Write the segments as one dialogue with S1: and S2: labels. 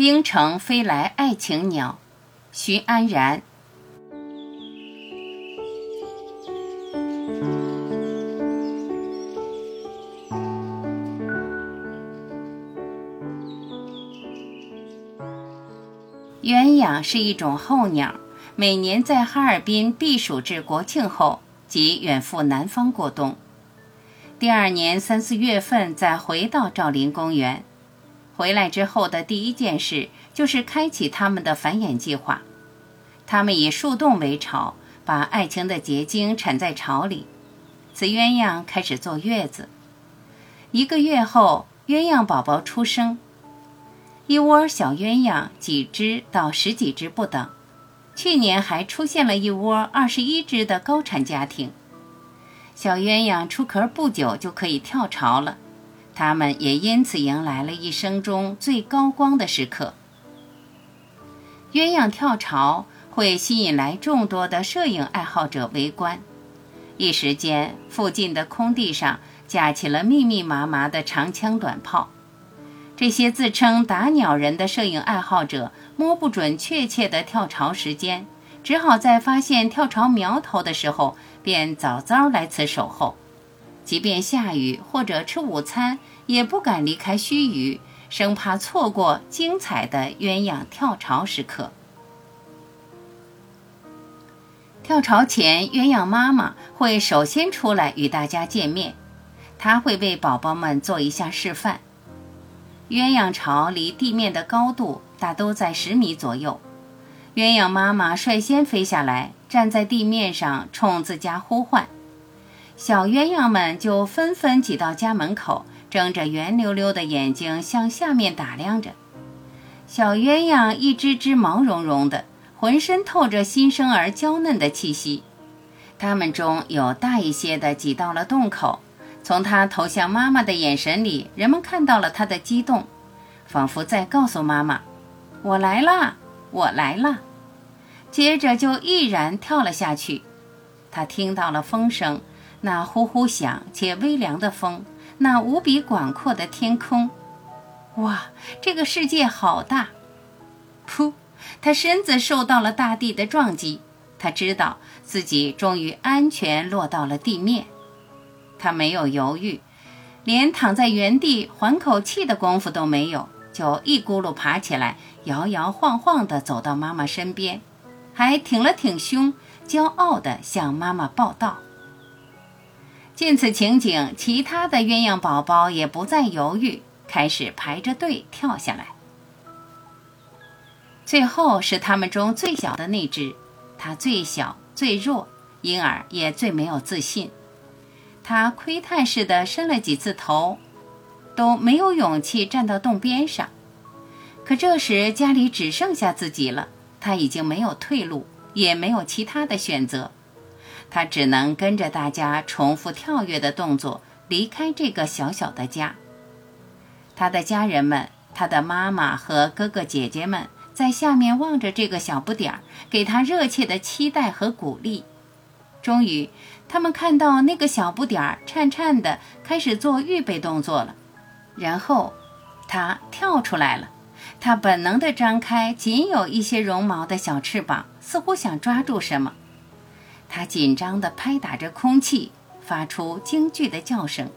S1: 冰城飞来爱情鸟，徐安然。鸳鸯是一种候鸟，每年在哈尔滨避暑至国庆后，即远赴南方过冬。第二年三四月份再回到赵林公园。回来之后的第一件事就是开启他们的繁衍计划。他们以树洞为巢，把爱情的结晶产在巢里。雌鸳鸯开始坐月子。一个月后，鸳鸯宝宝出生。一窝小鸳鸯，几只到十几只不等。去年还出现了一窝二十一只的高产家庭。小鸳鸯出壳不久就可以跳巢了，他们也因此迎来了一生中最高光的时刻。鸳鸯跳巢会吸引来众多的摄影爱好者围观，一时间附近的空地上架起了密密麻麻的长枪短炮。这些自称打鸟人的摄影爱好者摸不准确切的跳巢时间，只好在发现跳巢苗头的时候便早早来此守候。即便下雨或者吃午餐，也不敢离开须臾，生怕错过精彩的鸳鸯跳巢时刻。跳巢前，鸳鸯妈妈会首先出来与大家见面，她会为宝宝们做一下示范。鸳鸯巢离地面的高度大都在十米左右，鸳鸯妈妈率先飞下来，站在地面上冲自家呼唤，小鸳鸯们就纷纷挤到家门口，睁着圆溜溜的眼睛向下面打量着。小鸳鸯一只只毛茸茸的，浑身透着新生儿娇嫩的气息，它们中有大一些的挤到了洞口。从他投向妈妈的眼神里，人们看到了他的激动，仿佛在告诉妈妈：“我来啦，我来啦。”接着就毅然跳了下去。他听到了风声，那呼呼响且微凉的风，那无比广阔的天空。哇，这个世界好大！噗，他身子受到了大地的撞击，他知道自己终于安全落到了地面。他没有犹豫，连躺在原地缓口气的功夫都没有，就一咕噜爬起来，摇摇晃晃地走到妈妈身边，还挺了挺胸，骄傲地向妈妈报道。见此情景，其他的鸳鸯宝宝也不再犹豫，开始排着队跳下来。最后是他们中最小的那只，它最小最弱，因而也最没有自信。它窥探似的伸了几次头，都没有勇气站到洞边上。可这时家里只剩下自己了，他已经没有退路，也没有其他的选择，他只能跟着大家重复跳跃的动作，离开这个小小的家。他的家人们，他的妈妈和哥哥姐姐们，在下面望着这个小不点儿，给他热切的期待和鼓励。终于。他们看到那个小不点儿颤颤的开始做预备动作了，然后，他跳出来了。他本能地张开仅有一些绒毛的小翅膀，似乎想抓住什么。它紧张地拍打着空气，发出惊惧的叫声。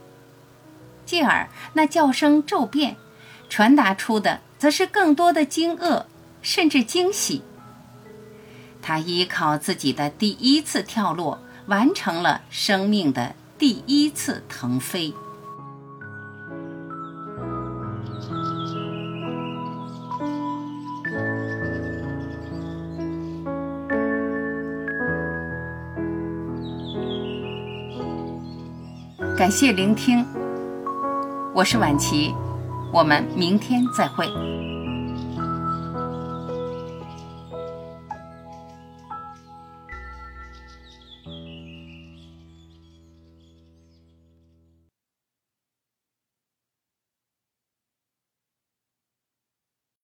S1: 继而，那叫声骤变，传达出的则是更多的惊愕，甚至惊喜。它依靠自己的第一次跳落。完成了生命的第一次腾飞。感谢聆听，我是晚琪，我们明天再会。